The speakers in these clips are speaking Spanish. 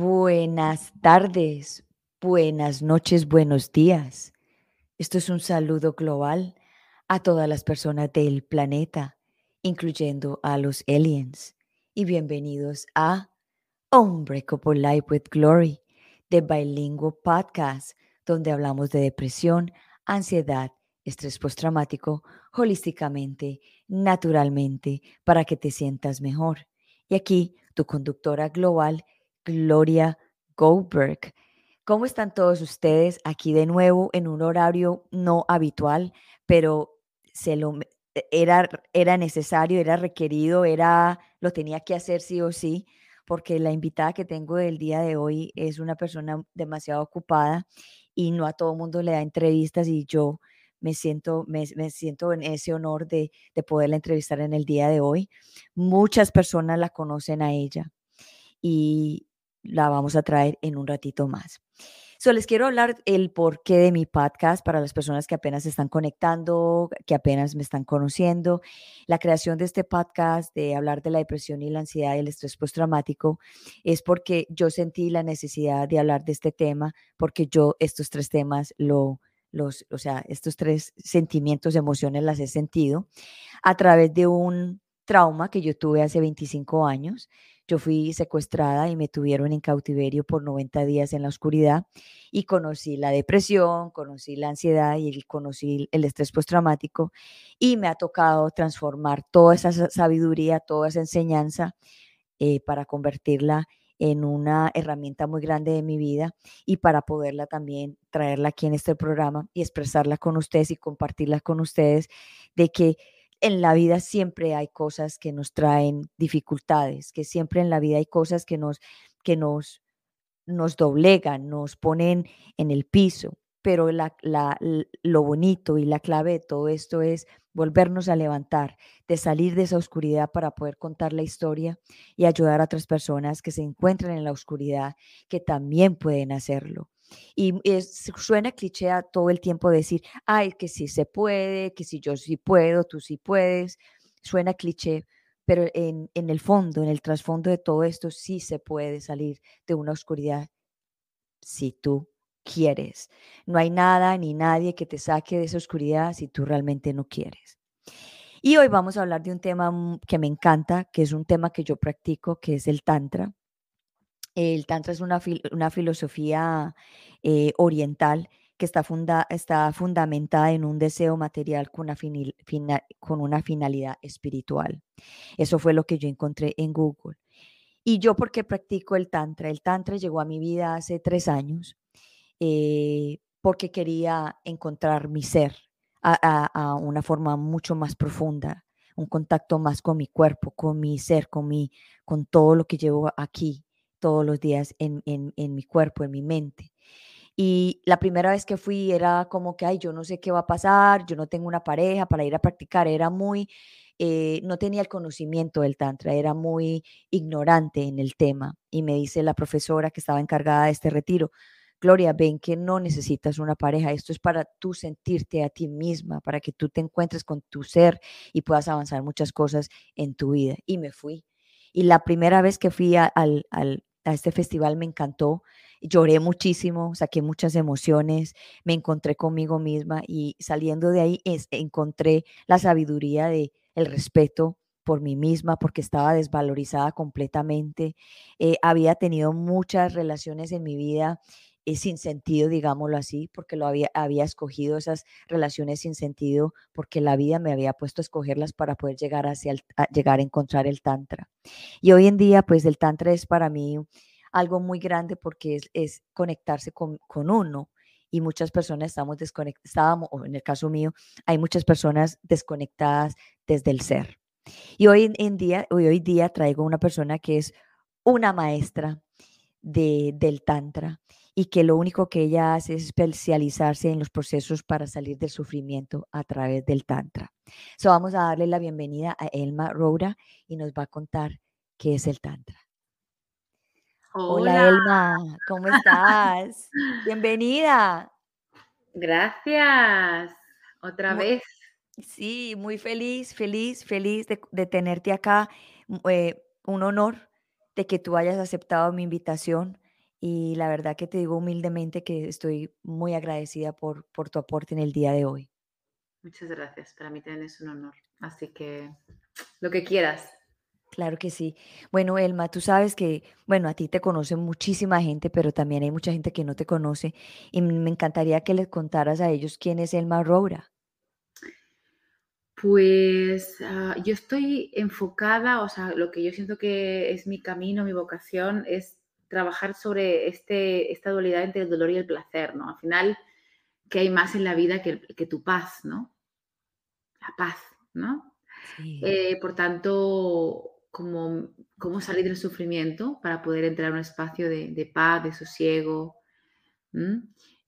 Buenas tardes, buenas noches, buenos días. Esto es un saludo global a todas las personas del planeta, incluyendo a los aliens. Y bienvenidos a Unbreakable Life with Glory, de Bilingual Podcast, donde hablamos de depresión, ansiedad, estrés postraumático, holísticamente, naturalmente, para que te sientas mejor. Y aquí, tu conductora global, Gloria Goldberg. ¿Cómo están todos ustedes aquí de nuevo en un horario no habitual, pero se lo e, era, era necesario, era requerido, era lo tenía que hacer sí o sí, porque la invitada que tengo del día de hoy es una persona demasiado ocupada y no a todo mundo le da entrevistas y yo me siento, me, siento en ese honor de, de poderla entrevistar en el día de hoy. Muchas personas la conocen a ella y, la vamos a traer en un ratito más. So, les quiero hablar el porqué de mi podcast para las personas que apenas se están conectando, que apenas me están conociendo. La creación de este podcast, de hablar de la depresión y la ansiedad y el estrés postraumático, es porque yo sentí la necesidad de hablar de este tema, porque yo estos tres temas lo, los, o sea, estos tres sentimientos, emociones las he sentido a través de un trauma que yo tuve hace 25 años. Yo fui secuestrada y me tuvieron en cautiverio por 90 días en la oscuridad y conocí la depresión, conocí la ansiedad y conocí el estrés postraumático y me ha tocado transformar toda esa sabiduría, toda esa enseñanza eh, para convertirla en una herramienta muy grande de mi vida y para poderla también traerla aquí en este programa y expresarla con ustedes y compartirla con ustedes de que en la vida siempre hay cosas que nos traen dificultades, que siempre en la vida hay cosas que nos, que nos, nos doblegan, nos ponen en el piso. Pero la, lo bonito y la clave de todo esto es volvernos a levantar, de salir de esa oscuridad para poder contar la historia y ayudar a otras personas que se encuentran en la oscuridad, que también pueden hacerlo. Y suena cliché a todo el tiempo decir, ay, que sí se puede, que si yo sí puedo, tú sí puedes. Suena cliché, pero en, en el fondo, en el trasfondo de todo esto, sí se puede salir de una oscuridad si tú quieres. No hay nada ni nadie que te saque de esa oscuridad si tú realmente no quieres. Y hoy vamos a hablar de un tema mm, que me encanta, que es un tema que yo practico, que es el Tantra. El Tantra es una, una filosofía eh, oriental que está, funda está fundamentada en un deseo material con una, con una finalidad espiritual. Eso fue lo que yo encontré en Google. ¿Y yo por qué practico el Tantra? El Tantra llegó a mi vida hace tres años eh, porque quería encontrar mi ser a, a, una forma mucho más profunda, un contacto más con mi cuerpo, con mi ser, con, mi, con todo lo que llevo aquí todos los días en, mi cuerpo, en mi mente. Y la primera vez que fui era como que, ay, yo no sé qué va a pasar, yo no tengo una pareja para ir a practicar, era muy, eh, no tenía el conocimiento del tantra, era muy ignorante en el tema. Y me dice la profesora que estaba encargada de este retiro, Gloria, ven que no necesitas una pareja, esto es para tú sentirte a ti misma, para que tú te encuentres con tu ser y puedas avanzar muchas cosas en tu vida. Y me fui. Y la primera vez que fui al, a este festival me encantó. Lloré muchísimo, saqué muchas emociones, me encontré conmigo misma y saliendo de ahí es, encontré la sabiduría de el respeto por mí misma porque estaba desvalorizada completamente. Eh, había tenido muchas relaciones en mi vida eh, sin sentido, digámoslo así, porque lo había, había escogido esas relaciones sin sentido, porque la vida me había puesto a escogerlas para poder llegar, hacia llegar a encontrar el Tantra. Y hoy en día, pues el Tantra es para mí algo muy grande porque es, conectarse con, uno. Y muchas personas estamos desconectadas, o en el caso mío, hay muchas personas desconectadas desde el ser. Y hoy en día, hoy, hoy día traigo una persona que es una maestra de, del Tantra y que lo único que ella hace es especializarse en los procesos para salir del sufrimiento a través del Tantra. So, vamos a darle la bienvenida a Elma Roura y nos va a contar qué es el Tantra. Hola, Elma, ¿cómo estás? Bienvenida. Gracias, otra vez. Sí, muy feliz, feliz, feliz de, tenerte acá. Eh, un honor de que tú hayas aceptado mi invitación Y la verdad que te digo humildemente que estoy muy agradecida por, por tu aporte en el día de hoy. Muchas gracias. Para mí también es un honor. Así que lo que quieras. Claro que sí. Bueno, Elma, tú sabes que, bueno, a ti te conoce muchísima gente, pero también hay mucha gente que no te conoce y me encantaría que les contaras a ellos quién es Elma Roura. Pues ah, yo estoy enfocada, o sea, lo que yo siento que es mi camino, mi vocación, es trabajar sobre este, esta dualidad entre el dolor y el placer, ¿no? Al final, que hay más en la vida que, que tu paz, ¿no? La paz, ¿no? Sí, Eh, por tanto, como, cómo salir del sufrimiento para poder entrar a un espacio de, de paz, de sosiego. ¿m?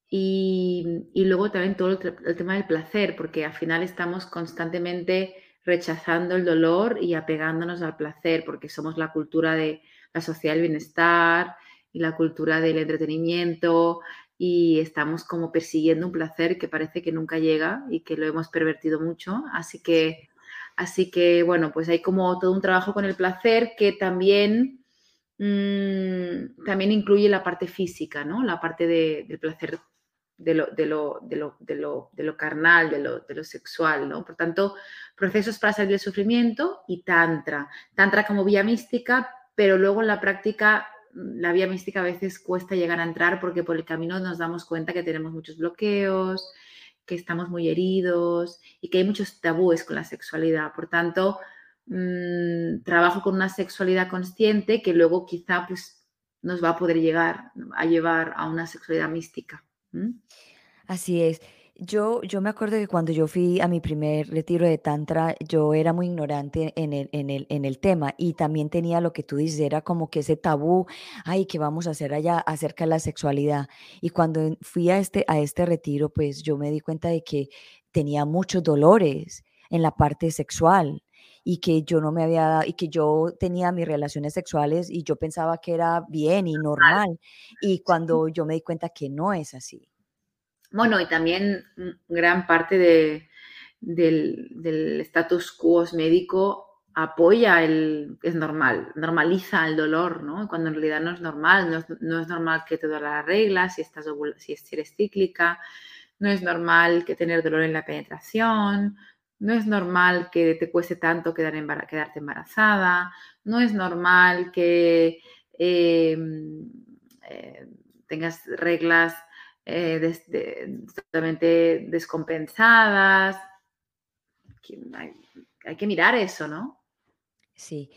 Y, y luego también todo el, el tema del placer, porque al final estamos constantemente rechazando el dolor y apegándonos al placer, porque somos la cultura de la sociedad del bienestar y la cultura del entretenimiento y estamos como persiguiendo un placer que parece que nunca llega y que lo hemos pervertido mucho. Así que Así que, bueno, pues hay como todo un trabajo con el placer que también, mm, también incluye la parte física, ¿no? La parte de- del placer de lo, de lo, de lo, de lo, de lo carnal, de lo, de lo sexual, ¿no? Por tanto, procesos para salir del sufrimiento y tantra. Tantra como vía mística, pero luego en la práctica mm, la vía mística a veces cuesta llegar a entrar porque por el camino nos damos cuenta que tenemos muchos bloqueos, que estamos muy heridos y que hay muchos tabúes con la sexualidad. Por tanto, mmm, trabajo con una sexualidad consciente que luego quizá pues, nos va a poder llegar a llevar a una sexualidad mística. ¿Mm? así es. Yo, yo me acuerdo que cuando yo fui a mi primer retiro de Tantra, yo era muy ignorante en el, en el, en el tema y también tenía lo que tú dices, era como que ese tabú, ay, ¿qué vamos a hacer allá acerca de la sexualidad? Y cuando fui a este, a este retiro, pues yo me di cuenta de que tenía muchos dolores en la parte sexual y que yo no me había, y que yo tenía mis relaciones sexuales y yo pensaba que era bien y normal. Y cuando yo me di cuenta que no es así. Bueno, y también gran parte de, del, del status quo médico apoya el, es normal, normaliza el dolor, ¿no? Cuando en realidad no es normal, no es, no es normal que te duela la regla, si, estás, si eres cíclica, no es normal que tener dolor en la penetración, no es normal que te cueste tanto quedar embar quedarte embarazada, no es normal que eh, eh, tengas reglas eh, des, de, totalmente descompensadas. Hay, hay, que mirar eso, ¿no? Sí.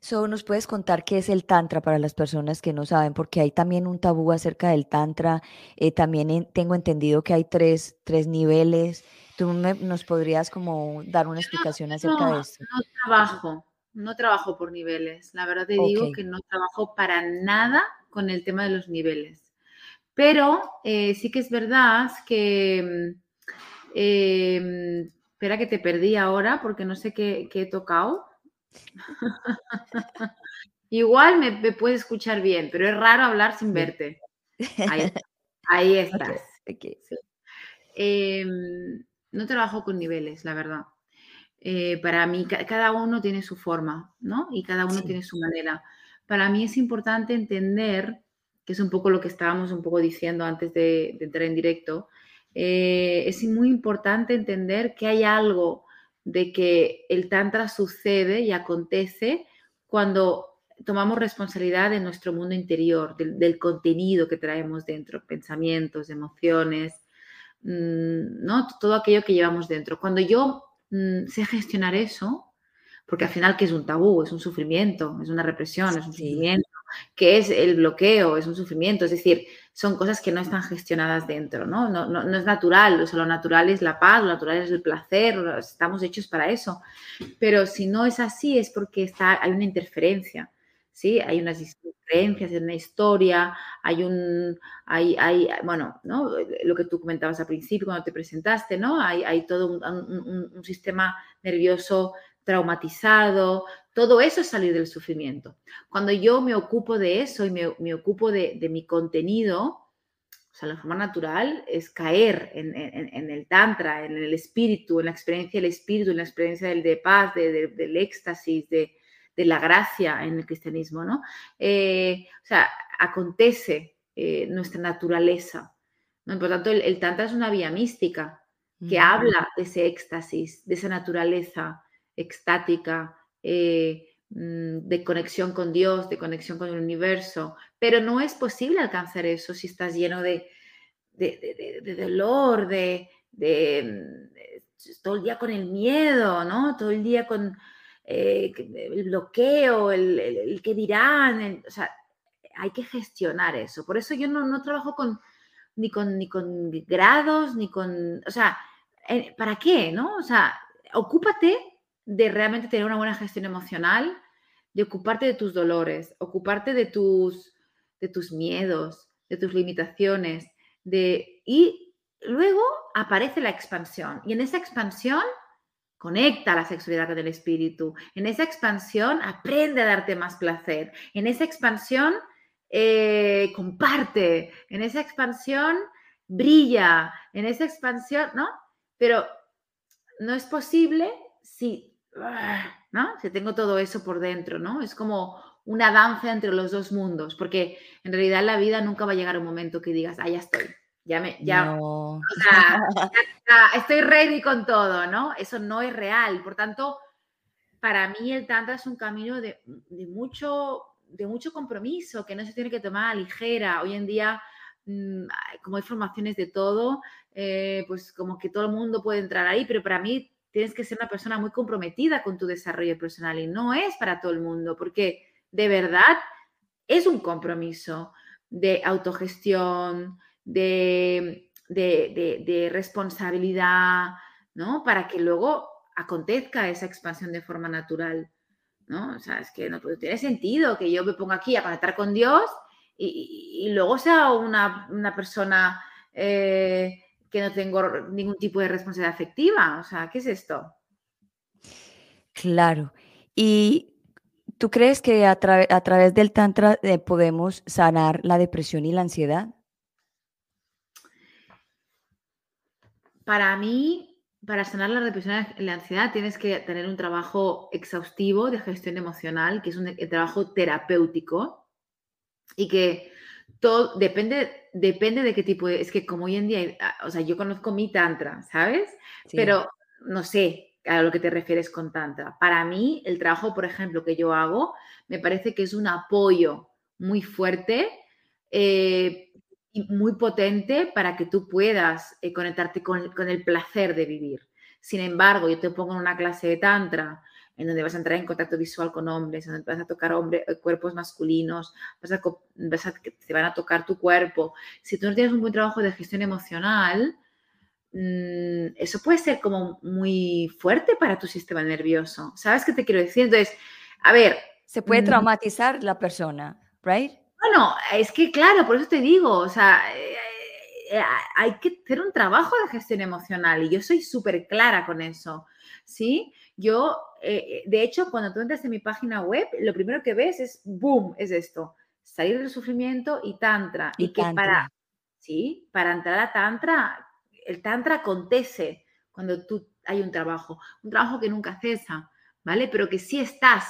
So, ¿Nos puedes contar qué es el Tantra para las personas que no saben? Porque hay también un tabú acerca del Tantra. Eh, también en, tengo entendido que hay tres, tres niveles. ¿Tú me, nos podrías como dar una explicación no, acerca no, de esto? No trabajo, no trabajo por niveles. La verdad te okay. digo que no trabajo para nada con el tema de los niveles. Pero eh, sí que es verdad que... Eh, espera que te perdí ahora porque no sé qué, qué he tocado. Igual me, me puedes escuchar bien, pero es raro hablar sin verte. Ahí, ahí estás. Okay, okay. Sí. Eh, no trabajo con niveles, la verdad. Eh, para mí, cada uno tiene su forma, ¿no? Y cada uno Sí. tiene su manera. Para mí es importante entender, que es un poco lo que estábamos un poco diciendo antes de, entrar en directo, eh, es muy importante entender que hay algo de que el tantra sucede y acontece cuando tomamos responsabilidad de nuestro mundo interior, del, contenido que traemos dentro, pensamientos, emociones, mmm, ¿no? Todo aquello que llevamos dentro. Cuando yo mmm, sé gestionar eso, porque al final, ¿qué es un tabú? Es un sufrimiento, es una represión, es un sufrimiento. ¿Qué es el bloqueo? Es un sufrimiento. Es decir, son cosas que no están gestionadas dentro, ¿no? No, no, no es natural. O sea, lo natural es la paz, lo natural es el placer, estamos hechos para eso. Pero si no es así, es porque está, hay una interferencia, ¿sí? Hay unas creencias, hay una historia, hay un, hay, hay, bueno, ¿no? Lo que tú comentabas al principio cuando te presentaste, ¿no? Hay, hay todo un, un, un sistema nervioso traumatizado, todo eso es salir del sufrimiento. Cuando yo me ocupo de eso y me, me ocupo de, de, mi contenido, o sea, la forma natural es caer en, en, en, el tantra, en el espíritu, en la experiencia del espíritu, en la experiencia del de paz, de, de, del éxtasis, de, la gracia en el cristianismo, ¿no? Eh, o sea, acontece eh, nuestra naturaleza. ¿no? Por tanto, el, Tantra es una vía mística que habla de ese éxtasis, de esa naturaleza extática, eh, mm, de conexión con Dios, de conexión con el universo. Pero no es posible alcanzar eso si estás lleno de, de, dolor, de, todo el día con el miedo, ¿no? Todo el día con eh, el bloqueo, el, el, que dirán, o sea, hay que gestionar eso. Por eso yo no, trabajo con ni, con ni con grados, ni con, o sea, eh, ¿para qué? ¿No? O sea, ocúpate de realmente tener una buena gestión emocional, de ocuparte de tus dolores, ocuparte de tus, de tus miedos, de tus limitaciones, de, y luego aparece la expansión. Y en esa expansión conecta la sexualidad con el espíritu. En esa expansión aprende a darte más placer. En esa expansión eh, comparte. En esa expansión brilla. En esa expansión, ¿no? Pero no es posible si, ¿no? Si tengo todo eso por dentro, ¿no? Es como una danza entre los dos mundos, porque en realidad la vida nunca va a llegar un momento que digas, ah, ya estoy, ya me, ya, estoy ready con todo, ¿no? Eso no es real. Por tanto, para mí el Tantra es un camino de, mucho, de mucho compromiso, que no se tiene que tomar a ligera. Hoy en día, mm, como hay formaciones de todo, eh, pues como que todo el mundo puede entrar ahí, pero para mí tienes que ser una persona muy comprometida con tu desarrollo personal y no es para todo el mundo, porque de verdad es un compromiso de autogestión, de, de, responsabilidad, ¿no? Para que luego acontezca esa expansión de forma natural, ¿no? O sea, es que no tiene sentido que yo me ponga aquí a conectar con Dios y, luego sea una, persona eh, que no tengo ningún tipo de responsabilidad afectiva. O sea, ¿qué es esto? Claro. Y ¿Tú crees que a, través del Tantra eh, podemos sanar la depresión y la ansiedad? Para mí, para sanar la depresión y la ansiedad tienes que tener un trabajo exhaustivo de gestión emocional, que es un trabajo terapéutico y que todo depende, depende de qué tipo de... Es que como hoy en día, ah, o sea, yo conozco mi Tantra, ¿sabes? Pero no sé, a lo que te refieres con Tantra. Para mí, el trabajo, por ejemplo, que yo hago, me parece que es un apoyo muy fuerte eh, y muy potente para que tú puedas eh, conectarte con, el placer de vivir. Sin embargo, yo te pongo en una clase de Tantra en donde vas a entrar en contacto visual con hombres, en donde vas a tocar hombre, eh, cuerpos masculinos, vas a, vas a, te van a tocar tu cuerpo. Si tú no tienes un buen trabajo de gestión emocional, Mm, eso puede ser como muy fuerte para tu sistema nervioso. ¿Sabes qué te quiero decir? Entonces, a ver. Se puede mm, traumatizar la persona, ¿right? Bueno, es que claro, por eso te digo, o sea, eh, eh, hay que hacer un trabajo de gestión emocional y yo soy súper clara con eso, ¿sí? Yo, eh, de hecho, cuando tú entras en mi página web, lo primero que ves es, boom, es esto, salir del sufrimiento y tantra. Y, que para, sí, para entrar a tantra el tantra acontece cuando tú hay un trabajo, un trabajo que nunca cesa, ¿vale? Pero que sí estás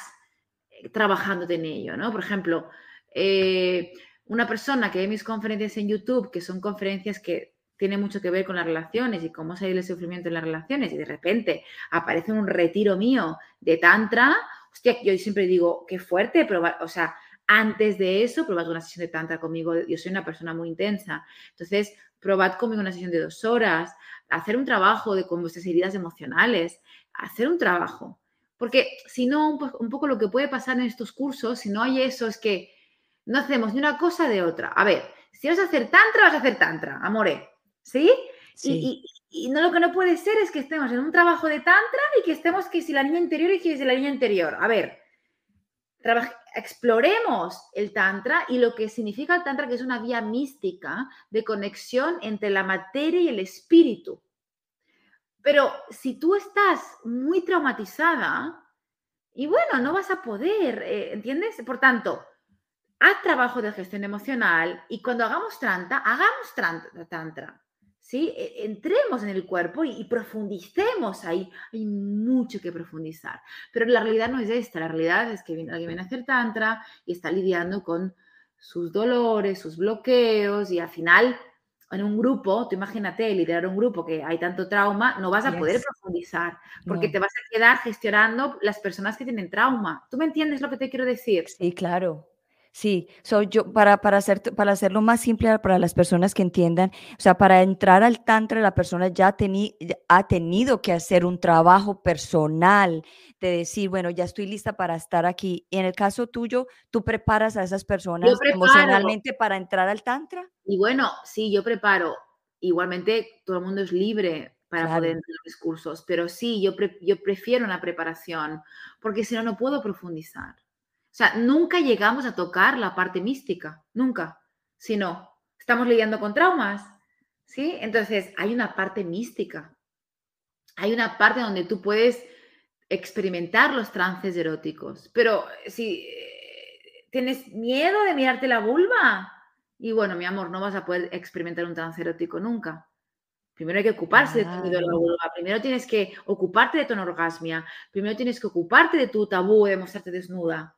eh, trabajándote en ello, ¿no? Por ejemplo, eh, una persona que ve mis conferencias en YouTube, que son conferencias que tienen mucho que ver con las relaciones y cómo salir del sufrimiento en las relaciones, y de repente aparece un retiro mío de tantra, hostia, yo siempre digo, qué fuerte, probar, o sea, antes de eso, probad una sesión de tantra conmigo, yo soy una persona muy intensa, entonces probad conmigo una sesión de dos horas, hacer un trabajo de, con vuestras heridas emocionales, hacer un trabajo. Porque si no, un, poco lo que puede pasar en estos cursos, si no hay eso, es que no hacemos ni una cosa de otra. A ver, si vas a hacer tantra, vas a hacer tantra, amore. ¿Sí? Y, no lo que no puede ser es que estemos en un trabajo de tantra y que estemos que si la niña interior y que si la niña interior. A ver, exploremos el Tantra y lo que significa el Tantra, que es una vía mística de conexión entre la materia y el espíritu. Pero si tú estás muy traumatizada, y bueno, no vas a poder, eh, ¿entiendes? Por tanto, haz trabajo de gestión emocional y cuando hagamos tantra, hagamos tantra. ¿Sí? E, entremos en el cuerpo y, profundicemos ahí. Hay mucho que profundizar. Pero la realidad no es esta. La realidad es que alguien viene a hacer tantra y está lidiando con sus dolores, sus bloqueos y al final en un grupo, tú imagínate liderar un grupo que hay tanto trauma, no vas a poder profundizar porque te vas a quedar gestionando las personas que tienen trauma. ¿Tú me entiendes lo que te quiero decir? Sí, claro. Sí, soy yo, para, para, hacer, para hacerlo más simple para las personas que entiendan, o sea, para entrar al tantra, la persona ya ha tenido que hacer un trabajo personal de decir, bueno, ya estoy lista para estar aquí. Y en el caso tuyo, ¿tú preparas a esas personas emocionalmente para entrar al tantra? Y bueno, sí, yo preparo. Igualmente, todo el mundo es libre para poder entrar en los cursos, pero sí, yo, yo prefiero una preparación, porque si no, no puedo profundizar. O sea, nunca llegamos a tocar la parte mística, nunca. Si no, estamos lidiando con traumas, ¿sí? Entonces, hay una parte mística. Hay una parte donde tú puedes experimentar los trances eróticos. Pero si eh, tienes miedo de mirarte la vulva, y bueno, mi amor, no vas a poder experimentar un trance erótico nunca. Primero hay que ocuparse de tu miedo la vulva, primero tienes que ocuparte de tu anorgasmia, primero tienes que ocuparte de tu tabú de mostrarte desnuda,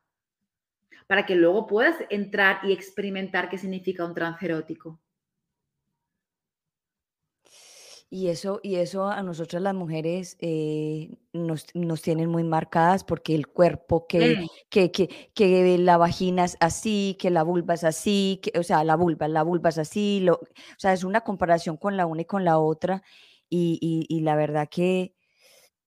para que luego puedas entrar y experimentar qué significa un trance erótico. Y eso, y eso a nosotras las mujeres eh, nos, nos, tienen muy marcadas porque el cuerpo, que, que, que, que, la vagina es así, que la vulva es así, que, o sea, la vulva, la vulva es así, lo, o sea, es una comparación con la una y con la otra. Y, y, y la verdad que,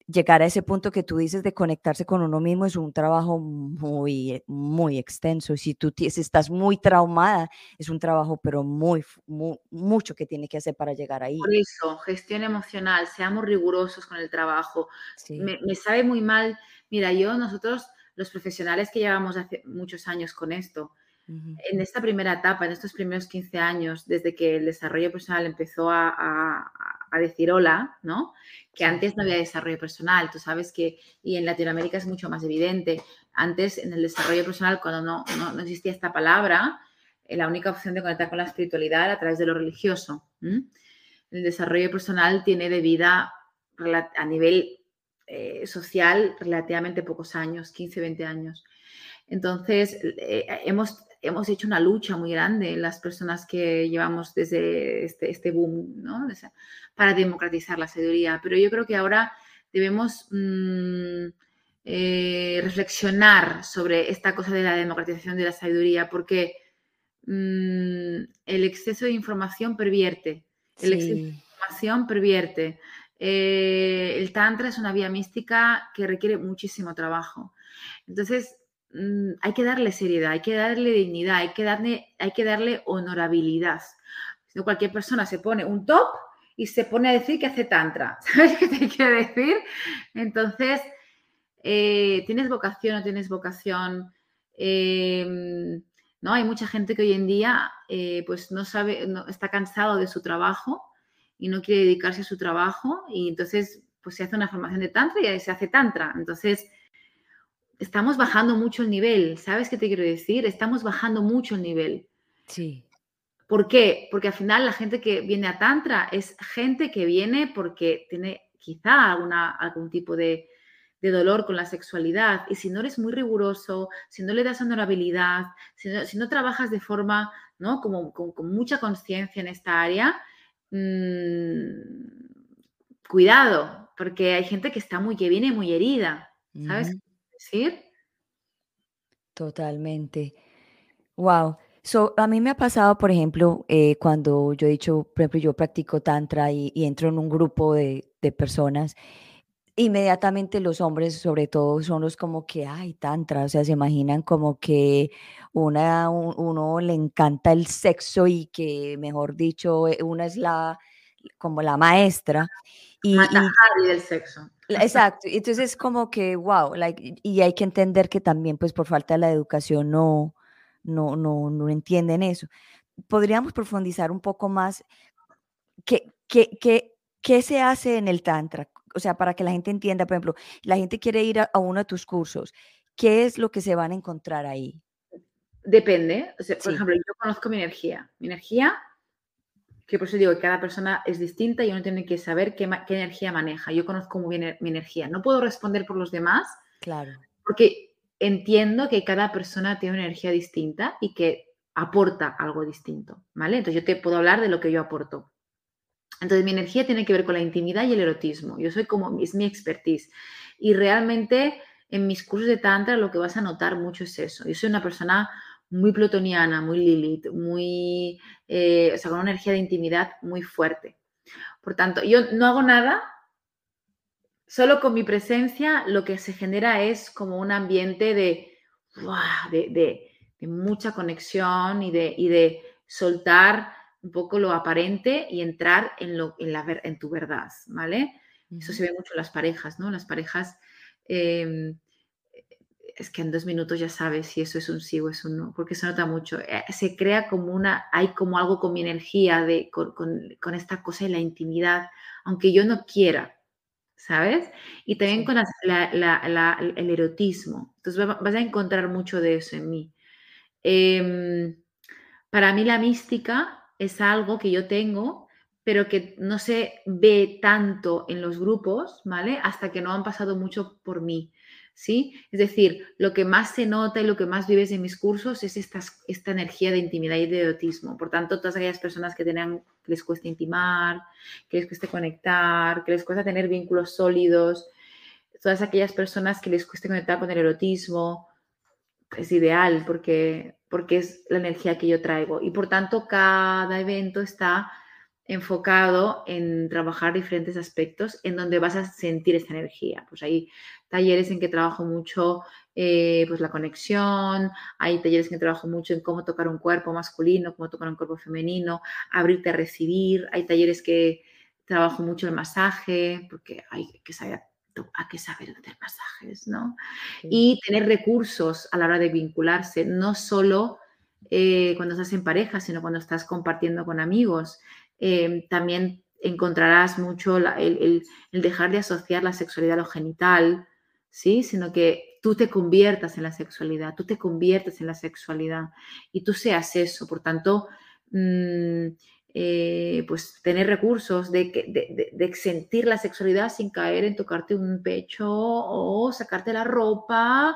llegar a ese punto que tú dices de conectarse con uno mismo es un trabajo muy, eh, muy extenso. Si tú estás muy traumada, es un trabajo, pero muy, mucho que tiene que hacer para llegar ahí. Por eso, gestión emocional, seamos rigurosos con el trabajo. Me, sabe muy mal. Mira, yo, nosotros, los profesionales que llevamos hace muchos años con esto, en esta primera etapa, en estos primeros 15 años, desde que el desarrollo personal empezó a, decir hola, ¿no? Que antes no había desarrollo personal, tú sabes que, y en Latinoamérica es mucho más evidente. Antes, en el desarrollo personal, cuando no, no, existía esta palabra, eh, la única opción de conectar con la espiritualidad era a través de lo religioso. El desarrollo personal tiene de vida a nivel eh, social relativamente pocos años, 15, 20 años. Entonces, eh, hemos hemos hecho una lucha muy grande las personas que llevamos desde este, este boom, ¿no? Para democratizar la sabiduría. Pero yo creo que ahora debemos mm, eh, reflexionar sobre esta cosa de la democratización de la sabiduría, porque mm, el exceso de información pervierte. El exceso de información pervierte. Eh, el Tantra es una vía mística que requiere muchísimo trabajo. Entonces, Mm, hay que darle seriedad, hay que darle dignidad, hay que darle, honorabilidad. Cualquier persona se pone un top y se pone a decir que hace tantra. ¿Sabes qué te quiero decir? Entonces, eh, ¿tienes vocación o tienes vocación? Em, ¿no? Hay mucha gente que hoy en día eh, pues no sabe, está cansado de su trabajo y no quiere dedicarse a su trabajo y entonces pues se hace una formación de tantra y se hace tantra. Entonces, estamos bajando mucho el nivel. ¿Sabes qué te quiero decir? Estamos bajando mucho el nivel. Sí. ¿Por qué? Porque al final la gente que viene a Tantra es gente que viene porque tiene quizá alguna, algún tipo de, dolor con la sexualidad. Y si no eres muy riguroso, si no le das honorabilidad, si no, si no trabajas de forma, ¿no? Como con, mucha conciencia en esta área, mmm, cuidado, porque hay gente que está muy, que viene muy herida, ¿sabes? Decir? Totalmente. Wow. So, a mí me ha pasado, por ejemplo, eh, cuando yo he dicho, por ejemplo, yo practico tantra y, entro en un grupo de, personas, inmediatamente los hombres, sobre todo, son los como que, ay, tantra, o sea, se imaginan como que una, uno le encanta el sexo y que, mejor dicho, eh, una es la, como la maestra. Y, y del sexo. Exacto, entonces como que, wow, like, y hay que entender que también, pues por falta de la educación no, no, no, no entienden eso. Podríamos profundizar un poco más, ¿qué, qué, qué, qué se hace en el Tantra? O sea, para que la gente entienda, por ejemplo, la gente quiere ir a, uno de tus cursos, ¿qué es lo que se van a encontrar ahí? Depende, por ejemplo, yo conozco mi energía. Mi energía que por eso digo que cada persona es distinta y uno tiene que saber qué, energía maneja. Yo conozco muy bien mi energía. No puedo responder por los demás. Claro. Porque entiendo que cada persona tiene una energía distinta y que aporta algo distinto, ¿vale? Entonces yo te puedo hablar de lo que yo aporto. Entonces mi energía tiene que ver con la intimidad y el erotismo. Yo soy como, es mi expertise. Y realmente en mis cursos de Tantra lo que vas a notar mucho es eso. Yo soy una persona muy plutoniana, muy Lilith, muy, eh, o sea, con una energía de intimidad muy fuerte. Por tanto, yo no hago nada, solo con mi presencia lo que se genera es como un ambiente de, de, mucha conexión y de, y de soltar un poco lo aparente y entrar en, lo, en, la, en tu verdad, ¿vale? Eso se ve mucho en las parejas, ¿no? Las parejas, em, es que en dos minutos ya sabes si eso es un sí o es un no, porque se nota mucho. Eh, se crea como una, hay como algo con mi energía, de, con, esta cosa de la intimidad, aunque yo no quiera, ¿sabes? Y también con el erotismo. Entonces vas a encontrar mucho de eso en mí. Em, para mí la mística es algo que yo tengo, pero que no se ve tanto en los grupos, ¿vale? Hasta que no han pasado mucho por mí. ¿Sí? Es decir, lo que más se nota y lo que más vives en mis cursos es esta, esta energía de intimidad y de erotismo. Por tanto, todas aquellas personas que, tengan, que les cuesta intimar, que les cueste conectar, que les cuesta tener vínculos sólidos, todas aquellas personas que les cueste conectar con el erotismo, es ideal porque porque es la energía que yo traigo. Y por tanto, cada evento está enfocado en trabajar diferentes aspectos en donde vas a sentir esa energía. Pues hay talleres en que trabajo mucho eh, pues la conexión, hay talleres en que trabajo mucho en cómo tocar un cuerpo masculino, cómo tocar un cuerpo femenino, abrirte a recibir, hay talleres que trabajo mucho el masaje, porque hay que saber a que saber hacer masajes, ¿no? Y tener recursos a la hora de vincularse, no solo eh, cuando estás en pareja, sino cuando estás compartiendo con amigos. Em, también encontrarás mucho el, dejar de asociar la sexualidad a lo genital, ¿sí? Sino que tú te conviertas en la sexualidad, tú te conviertes en la sexualidad y tú seas eso. Por tanto, mm, eh, pues tener recursos, de, de, sentir la sexualidad sin caer en tocarte un pecho o sacarte la ropa.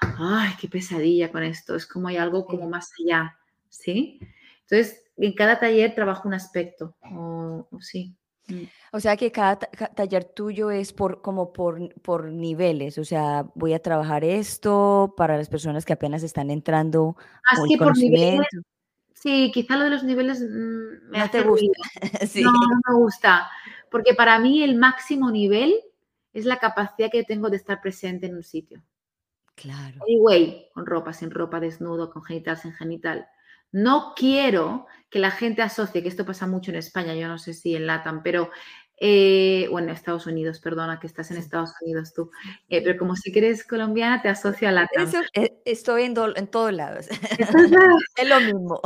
Ay, qué pesadilla con esto. Es como hay algo como más allá, ¿sí? Entonces, en cada taller trabajo un aspecto, o, sí. Mm. O sea que cada, taller tuyo es por como por, por niveles, o sea, voy a trabajar esto para las personas que apenas están entrando. Más que por niveles, Sí, quizá lo de los niveles mm, me hace gusta. No, no me gusta. Porque para mí el máximo nivel es la capacidad que tengo de estar presente en un sitio. Claro. Anyway, con ropa, sin ropa, desnudo, con genital, sin genital. No quiero que la gente asocie, que esto pasa mucho en España, yo no sé si en LATAM, pero eh, bueno, Estados Unidos, perdona que estás en Estados Unidos tú, eh, pero como si eres colombiana te asocia a la eh, estoy en, en todos lados. es lo mismo.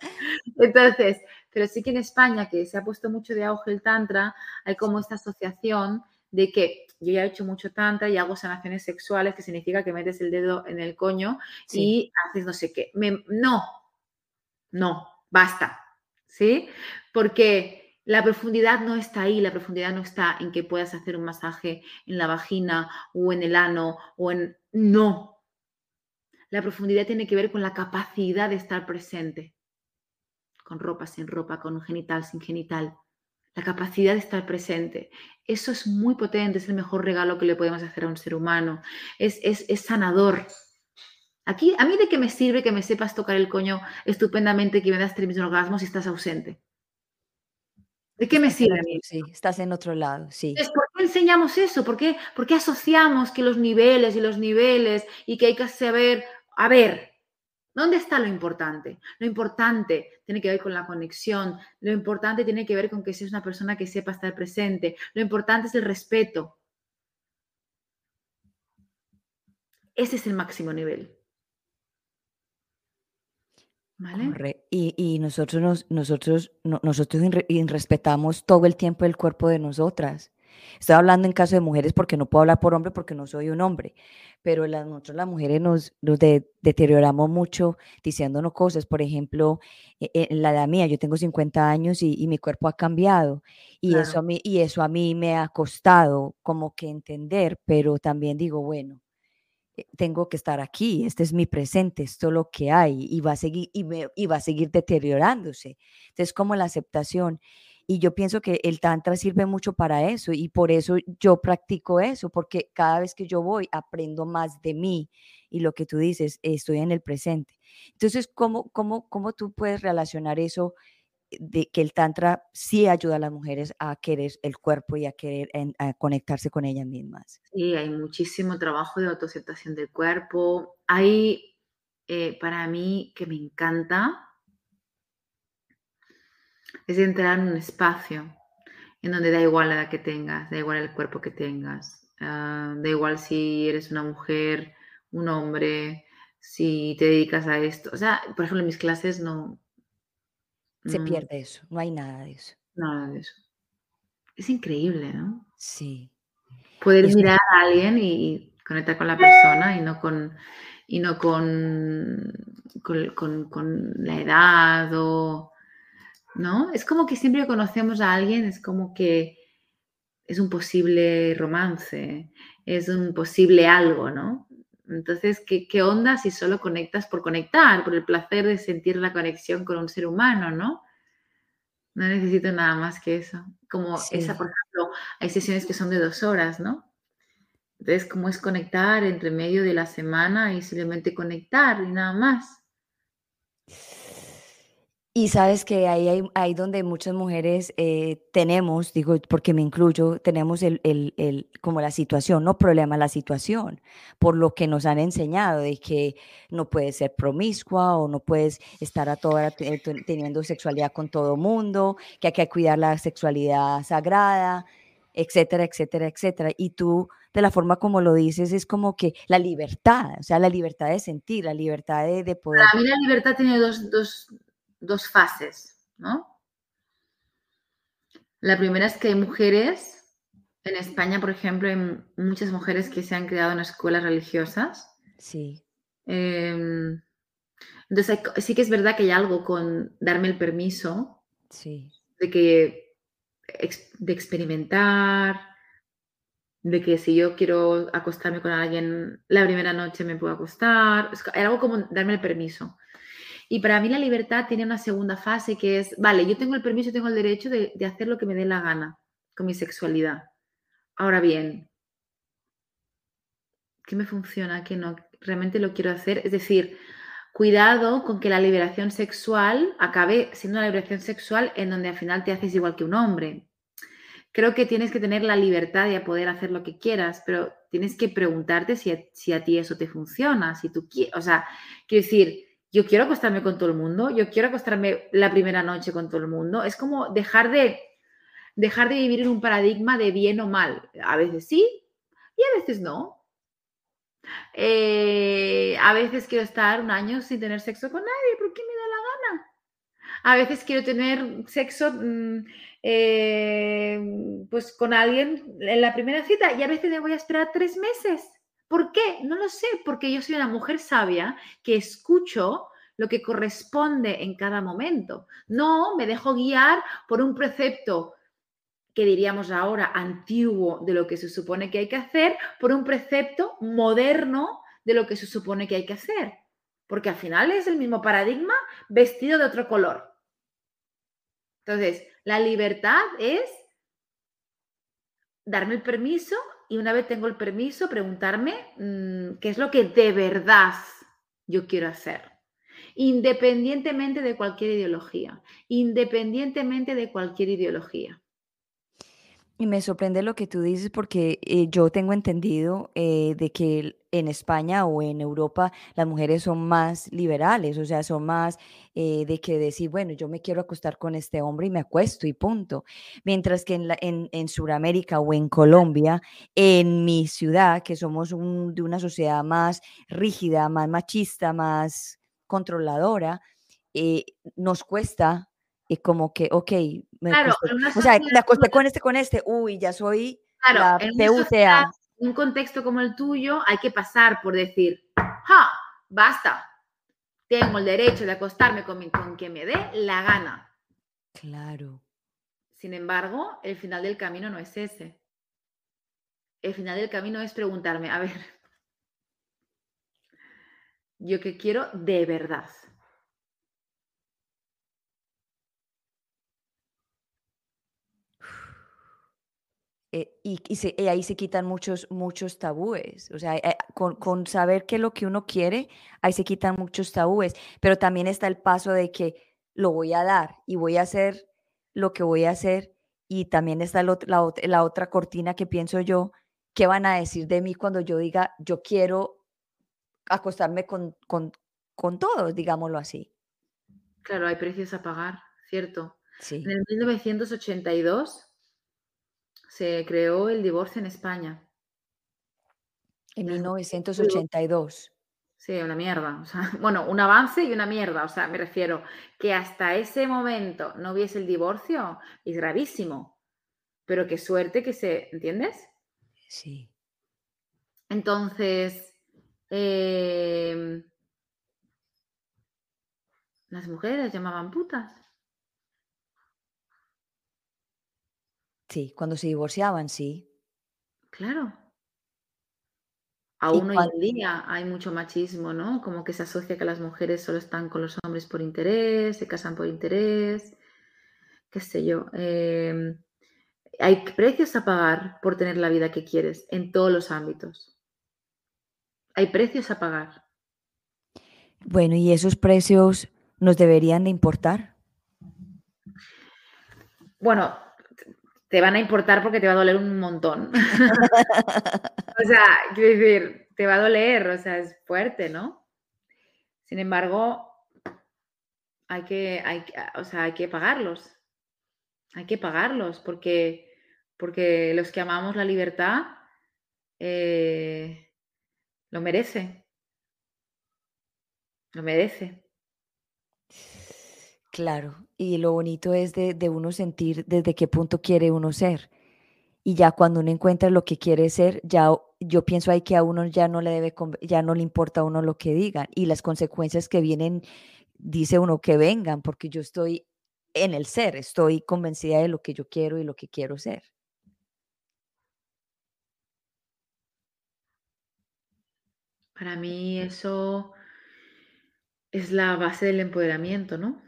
Entonces, pero sí que en España, que se ha puesto mucho de auge el Tantra, hay como esta asociación de que yo ya he hecho mucho tantra y hago sanaciones sexuales, que significa que metes el dedo en el coño y haces no sé qué. no, no, basta, ¿sí? Porque la profundidad no está ahí, la profundidad no está en que puedas hacer un masaje en la vagina o en el ano o en... No. La profundidad tiene que ver con la capacidad de estar presente, con ropa, sin ropa, con un genital, sin genital. La capacidad de estar presente. Eso es muy potente, es el mejor regalo que le podemos hacer a un ser humano. Es, es, sanador. Aquí, ¿A mí de qué me sirve que me sepas tocar el coño estupendamente, que me das tres orgasmos si estás ausente? ¿De qué me sirve? Sí, estás en otro lado, sí. ¿Por qué enseñamos eso? ¿Por qué, ¿Por qué asociamos que los niveles y los niveles y que hay que saber, a ver, ¿dónde está lo importante? Lo importante tiene que ver con la conexión, lo importante tiene que ver con que seas una persona que sepa estar presente, lo importante es el respeto. Ese es el máximo nivel. Y, nosotros, nos, nosotros, nosotros respetamos todo el tiempo el cuerpo de nosotras. Estoy hablando en caso de mujeres porque no puedo hablar por hombre porque no soy un hombre, pero las, nosotros las mujeres nos, deterioramos mucho diciéndonos cosas. Por ejemplo, e, e, la edad mía, yo tengo 50 años y, mi cuerpo ha cambiado y, eso a mí, y eso a mí me ha costado como que entender, pero también digo, bueno, tengo que estar aquí, este es mi presente, esto es lo que hay y va a seguir, y, y va a seguir deteriorándose. Entonces, como la aceptación. Y yo pienso que el tantra sirve mucho para eso y por eso yo practico eso, porque cada vez que yo voy aprendo más de mí y lo que tú dices, estoy en el presente. Entonces, ¿cómo, cómo, cómo tú puedes relacionar eso de que el tantra sí ayuda a las mujeres a querer el cuerpo y a querer a conectarse con ellas mismas. Sí, hay muchísimo trabajo de autoaceptación del cuerpo. Hay, eh, para mí, que me encanta, es entrar en un espacio en donde da igual la edad que tengas, da igual el cuerpo que tengas, ah, da igual si eres una mujer, un hombre, si te dedicas a esto. O sea, por ejemplo, en mis clases no, se pierde eso, no hay nada de eso. Nada de eso. Es increíble, ¿no? Sí. Poder mirar a alguien y conectar con la persona y no con, y no con, con, la edad o... ¿No? Es como que siempre que conocemos a alguien, es como que es un posible romance, es un posible algo, ¿no? Entonces, ¿qué, ¿qué, onda si solo conectas por conectar, por el placer de sentir la conexión con un ser humano, ¿no? No necesito nada más que eso. Como esa, por ejemplo, hay sesiones que son de dos horas, ¿no? Entonces, ¿cómo es conectar entre medio de la semana y simplemente conectar y nada más? Y sabes que ahí hay, ahí donde muchas mujeres eh, tenemos, digo, porque me incluyo, tenemos el, el, el, como la situación, no problema, la situación, por lo que nos han enseñado de que no puedes ser promiscua o no puedes estar a toda teniendo sexualidad con todo mundo, que hay que cuidar la sexualidad sagrada, etcétera, etcétera, etcétera. Y tú, de la forma como lo dices, es como que la libertad, o sea, la libertad de sentir, la libertad de, de poder... Para mí la libertad tiene dos, dos dos fases, ¿no? La primera es que hay mujeres, en España, por ejemplo, hay muchas mujeres que se han creado en escuelas religiosas. Sí. Em, entonces, sí que es verdad que hay algo con darme el permiso sí. de que de experimentar, de que si yo quiero acostarme con alguien la primera noche me puedo acostar. Hay algo como darme el permiso. Y para mí la libertad tiene una segunda fase que es, vale, yo tengo el permiso, tengo el derecho de, hacer lo que me dé la gana con mi sexualidad. Ahora bien, ¿qué me funciona? ¿Qué no? ¿Realmente lo quiero hacer? Es decir, cuidado con que la liberación sexual acabe siendo una liberación sexual en donde al final te haces igual que un hombre. Creo que tienes que tener la libertad de poder hacer lo que quieras, pero tienes que preguntarte si a, si a ti eso te funciona, si tú quieres, o sea, quiero decir, yo quiero acostarme con todo el mundo, yo quiero acostarme la primera noche con todo el mundo. Es como dejar de, dejar de vivir en un paradigma de bien o mal. A veces sí y a veces no. Eh, a veces quiero estar un año sin tener sexo con nadie porque me da la gana. A veces quiero tener sexo mm, eh, pues con alguien en la primera cita y a veces me voy a esperar tres meses. ¿Por qué? No lo sé, porque yo soy una mujer sabia que escucho lo que corresponde en cada momento. No me dejo guiar por un precepto que diríamos ahora antiguo de lo que se supone que hay que hacer, por un precepto moderno de lo que se supone que hay que hacer. Porque al final es el mismo paradigma vestido de otro color. Entonces, la libertad es darme el permiso y una vez tengo el permiso, preguntarme mm, qué es lo que de verdad yo quiero hacer, independientemente de cualquier ideología, independientemente de cualquier ideología. Y me sorprende lo que tú dices porque eh, yo tengo entendido eh, de que en España o en Europa las mujeres son más liberales, o sea, son más eh, de que decir, bueno, yo me quiero acostar con este hombre y me acuesto y punto. Mientras que en, en, en Sudamérica o en Colombia, en mi ciudad, que somos de una sociedad más rígida, más machista, más controladora, nos cuesta y como que, ok, me claro, o sea, me acosté con este, con este, uy, ya soy la PUTA. En un contexto como el tuyo, hay que pasar por decir, ¡ja! Basta. Tengo el derecho de acostarme con, con quien me dé la gana. Claro. Sin embargo, el final del camino no es ese. El final del camino es preguntarme, a ver, yo qué quiero de verdad. Eh, y, y, ahí se quitan muchos, muchos tabúes. O sea, eh, con, con, saber qué es lo que uno quiere, ahí se quitan muchos tabúes. Pero también está el paso de que lo voy a dar y voy a hacer lo que voy a hacer. Y también está la, la otra cortina que pienso yo, ¿qué van a decir de mí cuando yo diga, yo quiero acostarme con, con, con todos, digámoslo así? Claro, hay precios a pagar, ¿cierto? Sí. En el 1982 se creó el divorcio en España. En 1982. Sí, una mierda. O sea, bueno, un avance y una mierda. O sea, me refiero que hasta ese momento no hubiese el divorcio, es gravísimo. Pero qué suerte que se, ¿entiendes? Sí. Entonces, em, las mujeres llamaban putas. Sí, cuando se divorciaban, sí. Claro. Aún hoy en día hay mucho machismo, ¿no? Como que se asocia que las mujeres solo están con los hombres por interés, se casan por interés, qué sé yo. Em, hay precios a pagar por tener la vida que quieres en todos los ámbitos. Hay precios a pagar. Bueno, ¿y esos precios nos deberían de importar? Bueno, te van a importar porque te va a doler un montón. o sea, quiero decir, te va a doler, o sea, es fuerte, ¿no? Sin embargo, hay que, hay, o sea, hay que pagarlos. Hay que pagarlos porque, porque los que amamos la libertad eh, lo merece. Lo merece. Claro, y lo bonito es de, uno sentir desde qué punto quiere uno ser. Y ya cuando uno encuentra lo que quiere ser, ya yo pienso ahí que a uno ya no le debe, ya no le importa a uno lo que digan y las consecuencias que vienen, dice uno que vengan, porque yo estoy en el ser, estoy convencida de lo que yo quiero y lo que quiero ser. Para mí eso es la base del empoderamiento, ¿no?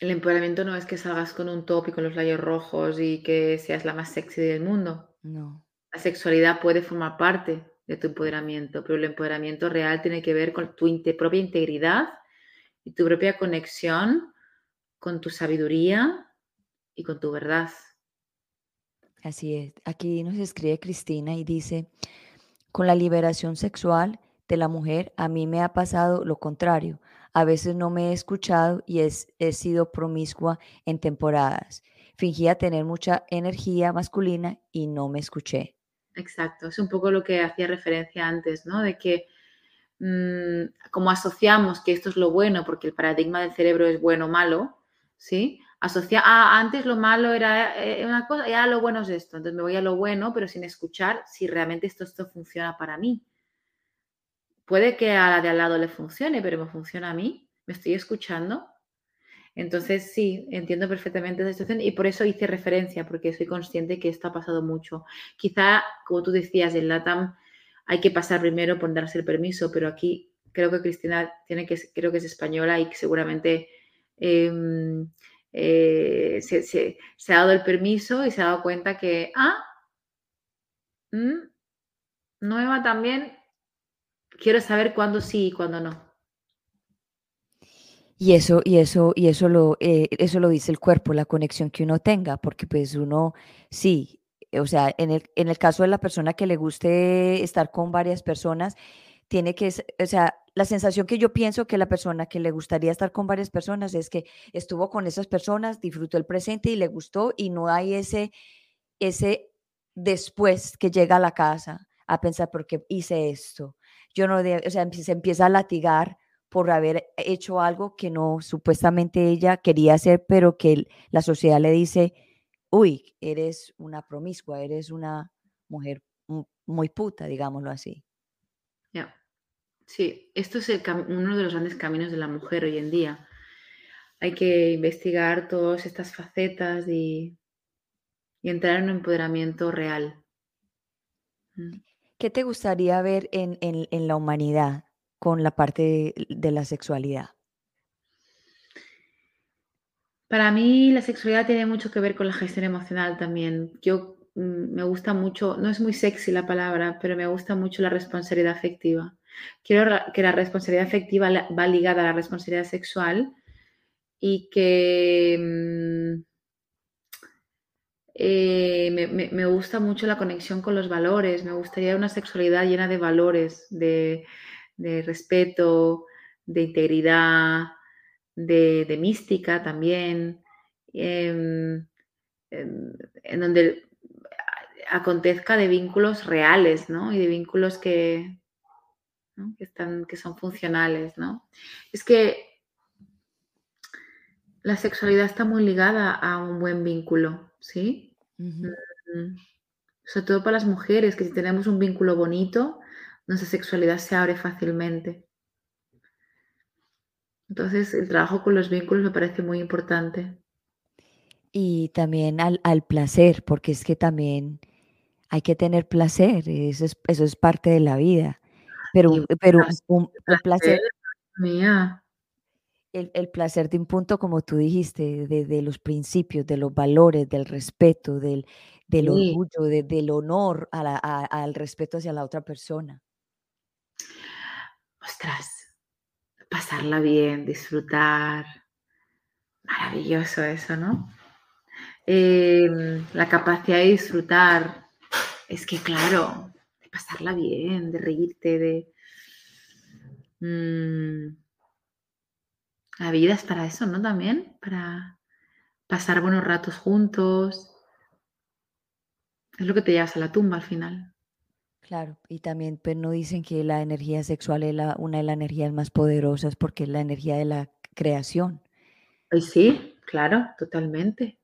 El empoderamiento no es que salgas con un top y con los labios rojos y que seas la más sexy del mundo. No. La sexualidad puede formar parte de tu empoderamiento, pero el empoderamiento real tiene que ver con tu propia integridad y tu propia conexión con tu sabiduría y con tu verdad. Así es. Aquí nos escribe Cristina y dice, con la liberación sexual de la mujer, a mí me ha pasado lo contrario. A veces no me he escuchado y he sido promiscua en temporadas. Fingía tener mucha energía masculina y no me escuché. Exacto, es un poco lo que hacía referencia antes, ¿no? De que mm, como asociamos que esto es lo bueno, porque el paradigma del cerebro es bueno o malo, ¿sí? Asocia, ah, antes lo malo era eh, una cosa y ahora lo bueno es esto. Entonces me voy a lo bueno, pero sin escuchar si realmente esto, esto funciona para mí. Puede que a la de al lado le funcione, pero me funciona a mí. ¿Me estoy escuchando? Entonces, sí, entiendo perfectamente esa situación y por eso hice referencia, porque soy consciente que esto ha pasado mucho. Quizá, como tú decías, en LATAM hay que pasar primero por darse el permiso, pero aquí creo que Cristina tiene que, creo que es española y que seguramente em, eh, se, ha dado el permiso y se ha dado cuenta que, ah, mm, nueva también, quiero saber cuándo sí y cuándo no. Y eso, y eso, y eso lo, eh, eso lo dice el cuerpo, la conexión que uno tenga, porque pues uno, sí, o sea, en el, en el caso de la persona que le guste estar con varias personas, tiene que, o sea, la sensación que yo pienso que la persona que le gustaría estar con varias personas es que estuvo con esas personas, disfrutó el presente y le gustó y no hay ese, ese después que llega a la casa a pensar por qué hice esto, yo no, o sea, se empieza a latigar por haber hecho algo que no supuestamente ella quería hacer, pero que la sociedad le dice, uy, eres una promiscua, eres una mujer muy puta, digámoslo así. Sí, esto es uno de los grandes caminos de la mujer hoy en día. Hay que investigar todas estas facetas y, y entrar en un empoderamiento real. Mm. ¿Qué te gustaría ver en la humanidad con la parte de de la sexualidad? Para mí la sexualidad tiene mucho que ver con la gestión emocional también. Yo, mm, me gusta mucho, no es muy sexy la palabra, pero me gusta mucho la responsabilidad afectiva. Quiero que la responsabilidad afectiva va ligada a la responsabilidad sexual y que, mm eh, me gusta mucho la conexión con los valores, me gustaría una sexualidad llena de valores, de respeto, de integridad, de mística también, em, en en donde acontezca de vínculos reales, ¿no? Y de vínculos que. Que están que son funcionales, ¿no? Es que la sexualidad está muy ligada a un buen vínculo, ¿sí? Ujú. Mm, sobre todo para las mujeres, que si tenemos un vínculo bonito, nuestra sexualidad se abre fácilmente. Entonces, el trabajo con los vínculos me parece muy importante. Y también al al placer, porque es que también hay que tener placer, eso es eso es parte de la vida, pero Y pero un placer, placer mía. El el placer de un punto, como tú dijiste, de de los principios, de los valores, del respeto, del del Sí. orgullo, de del honor a la a al respeto hacia la otra persona. Ostras, pasarla bien, disfrutar. Maravilloso eso, ¿no? Em, la capacidad de disfrutar. Es que claro, de pasarla bien, de reírte, de mm la vida es para eso, ¿no? También, para pasar buenos ratos juntos. Es lo que te llevas a la tumba al final. Claro, y también, pues, no dicen que la energía sexual es la una de las energías más poderosas, porque es la energía de la creación. Ay, sí, claro, totalmente.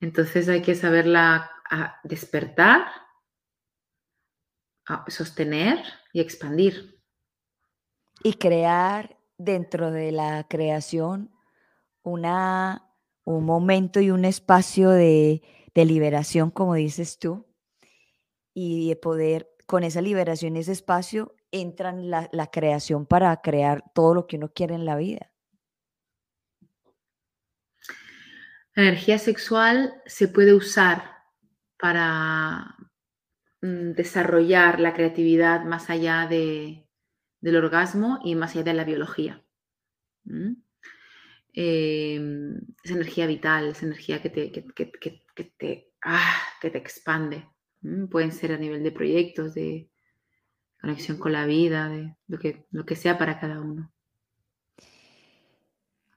Entonces hay que saberla a despertar a sostener y expandir. Y crear dentro de la creación una un momento y un espacio de de liberación, como dices tú y de poder con esa liberación, ese espacio, entran la la creación para crear todo lo que uno quiere en la vida. La energía sexual se puede usar para, mm, desarrollar la creatividad más allá de del orgasmo y más allá de la biología. Em, es energía vital, es energía que te que que te, ¡ah!, que te expande. Pueden ser a nivel de proyectos, de conexión con la vida, de lo que lo que sea para cada uno.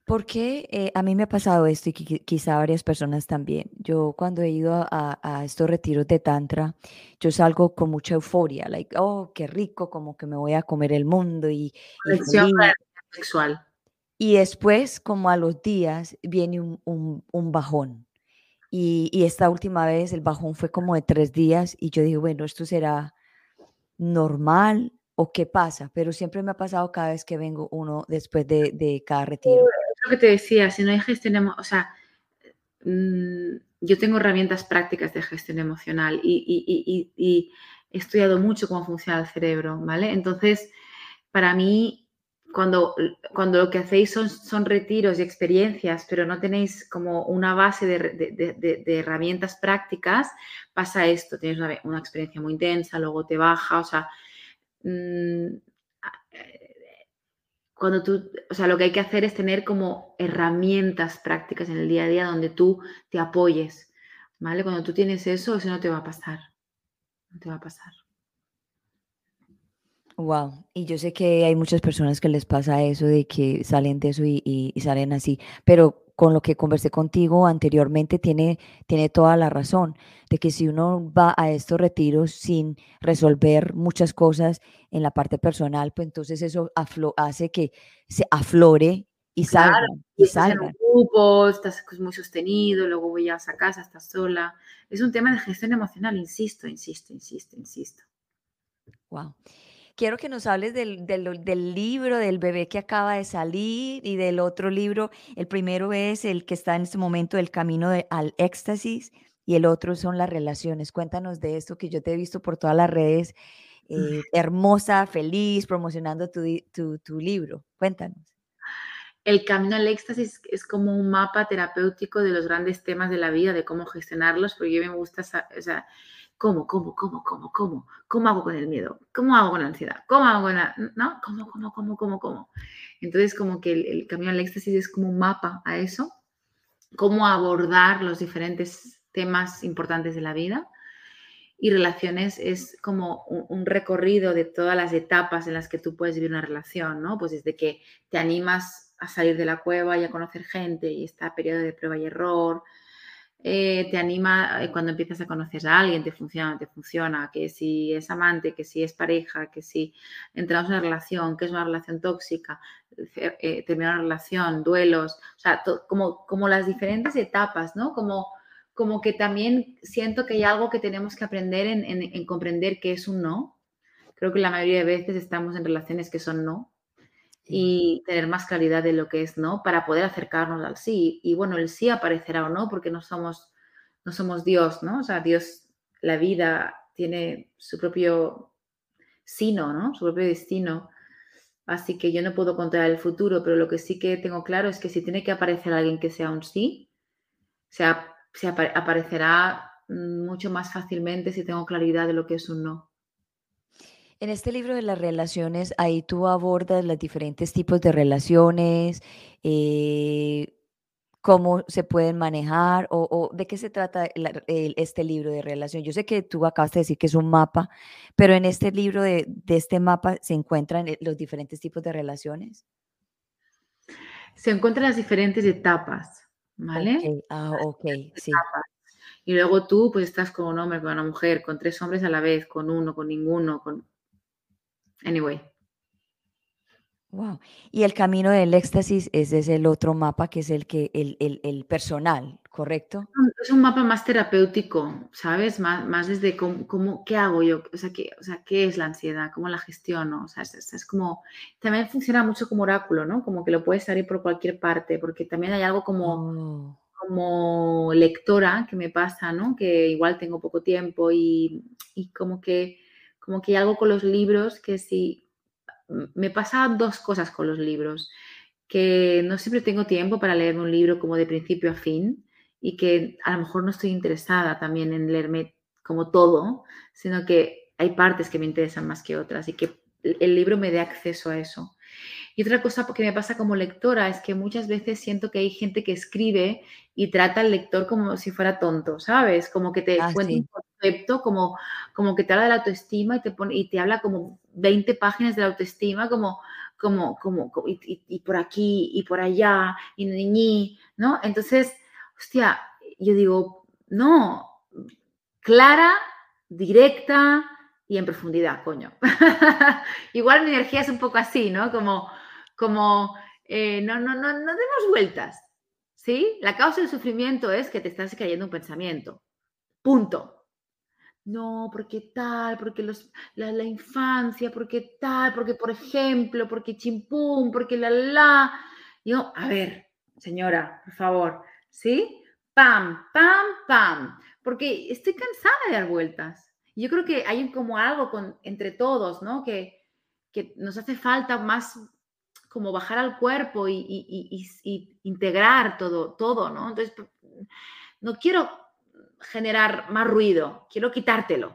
¿Por qué? Eh, a mí me ha pasado esto y qui qui quizá a varias personas también. Yo cuando he ido a a estos retiros de tantra, yo salgo con mucha euforia, like: "Oh, qué rico, como que me voy a comer el mundo y y Conexión con la feliz". energía sexual. Y después, como a los días, viene un un un bajón. Y y esta última vez el bajón fue como de 3 días, y yo dije: "Bueno, ¿esto será normal o qué pasa?". Pero siempre me ha pasado cada vez que vengo uno después de de cada retiro. Lo que te decía, si no hay gestión emo o sea, mm, yo tengo herramientas prácticas de gestión emocional y he estudiado mucho cómo funciona el cerebro, ¿vale? Entonces, para mí, cuando cuando lo que hacéis son son retiros y experiencias, pero no tenéis como una base de herramientas prácticas, pasa esto, tienes una una experiencia muy intensa, luego te baja, o sea, mm, eh, cuando tú o sea, lo que hay que hacer es tener como herramientas prácticas en el día a día donde tú te apoyes, ¿vale? Cuando tú tienes eso, eso no te va a pasar, no te va a pasar. Guau, y yo sé que hay muchas personas que les pasa eso, de que salen de eso y y salen así, pero con lo que conversé contigo anteriormente tiene tiene toda la razón, de que si uno va a estos retiros sin resolver muchas cosas en la parte personal, pues entonces eso hace que se aflore y Claro, salgan, y estás en un grupo, estás pues muy sostenido, luego llegas a casa, estás sola. Es un tema de gestión emocional, insisto, insisto, insisto, insisto. Guau. Quiero que nos hables del del libro del bebé que acaba de salir y del otro libro. El primero es el que está en este momento, El camino de al éxtasis, y el otro son las relaciones. Cuéntanos de esto que yo te he visto por todas las redes, eh, hermosa, feliz, promocionando tu, tu, tu libro. Cuéntanos. El camino al éxtasis es como un mapa terapéutico de los grandes temas de la vida, de cómo gestionarlos, porque yo me gusta, o sea, ¿cómo, cómo, cómo, cómo, cómo? ¿Cómo hago con el miedo? ¿Cómo hago con la ansiedad? ¿Cómo hago con la... ¿No? ¿Cómo, cómo, cómo, cómo, cómo? Entonces, como que el, camino al éxtasis es como un mapa a eso, cómo abordar los diferentes temas importantes de la vida. Y relaciones es como un, recorrido de todas las etapas en las que tú puedes vivir una relación, ¿no? Pues desde que te animas a salir de la cueva y a conocer gente y está periodo de prueba y error. Eh, te anima eh, cuando empiezas a conocer a alguien, te funciona, te funciona, que si es amante, que si es pareja, que si entramos en una relación, que es una relación tóxica, eh, terminar una relación, duelos, o sea, como, como las diferentes etapas, ¿no? Como, como que también siento que hay algo que tenemos que aprender en, en comprender qué es un no. Creo que la mayoría de veces estamos en relaciones que son no, y tener más claridad de lo que es no para poder acercarnos al sí. Y bueno, el sí aparecerá o no porque no somos, no somos Dios, ¿no? O sea, Dios, la vida tiene su propio sino, ¿no? Su propio destino. Así que yo no puedo controlar el futuro, pero lo que sí que tengo claro es que si tiene que aparecer alguien que sea un sí, se, se aparecerá mucho más fácilmente si tengo claridad de lo que es un no. En este libro de las relaciones, ahí tú abordas los diferentes tipos de relaciones, eh, cómo se pueden manejar o, de qué se trata este libro de relación. Yo sé que tú acabas de decir que es un mapa, pero en este libro de, este mapa se encuentran eh, los diferentes tipos de relaciones. Se encuentran las diferentes etapas, ¿vale? Ah, ok, sí. Y luego tú, pues estás con un hombre, con una mujer, con tres hombres a la vez, con uno, con ninguno, con Anyway. Wow. Y el camino del éxtasis ese es el otro mapa que es el que el, el, personal, ¿correcto? Es un mapa más terapéutico, ¿sabes? Más, más desde cómo, qué hago yo, o sea, qué, o sea, qué es la ansiedad, cómo la gestiono, o sea, es, como, también funciona mucho como oráculo, ¿no? Como que lo puedes salir por cualquier parte, porque también hay algo como, oh. como lectora que me pasa, ¿no? Que igual tengo poco tiempo y, y como que como que hay algo con los libros que sí, me pasa dos cosas con los libros, que no siempre tengo tiempo para leerme un libro como de principio a fin y que a lo mejor no estoy interesada también en leerme como todo, sino que hay partes que me interesan más que otras y que el libro me dé acceso a eso. Y otra cosa que me pasa como lectora es que muchas veces siento que hay gente que escribe y trata al lector como si fuera tonto, ¿sabes? Como que te ah, cuenta un concepto, como, como que te habla de la autoestima y te, pone, y te habla como 20 páginas de la autoestima, como, como, como, y, por aquí y por allá, y ni, ¿no? Entonces, hostia, yo digo, no, clara, directa, y en profundidad, coño. Igual mi energía es un poco así, ¿no? Como, como eh, no, no, no, no demos vueltas, ¿sí? La causa del sufrimiento es que te estás cayendo un pensamiento. Punto. No, porque tal, porque los, la, la, infancia, porque tal, porque por ejemplo, porque chimpum, porque la la. Yo, a ver, señora, por favor, ¿sí? Pam, pam, pam. Porque estoy cansada de dar vueltas. Yo creo que hay como algo con, entre todos, ¿no? Que, que nos hace falta más como bajar al cuerpo y, integrar todo, todo, ¿no? Entonces, no quiero generar más ruido, quiero quitártelo.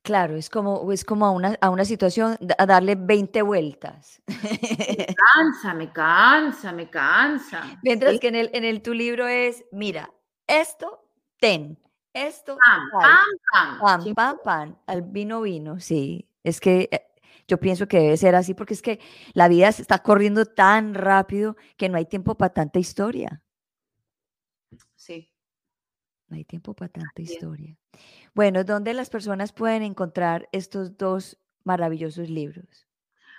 Claro, es como, es como a, una, a una situación, a darle 20 vueltas. Me cansa, me cansa, me cansa. Mientras que en el, en el tu libro es, mira, esto, ten, esto, pam, pam, pam, pam, pam, pam, al vino, vino, sí. Es que eh, yo pienso que debe ser así porque es que la vida se está corriendo tan rápido que no hay tiempo para tanta historia. Sí. No hay tiempo para tanta historia. Bueno, ¿dónde las personas pueden encontrar estos dos maravillosos libros?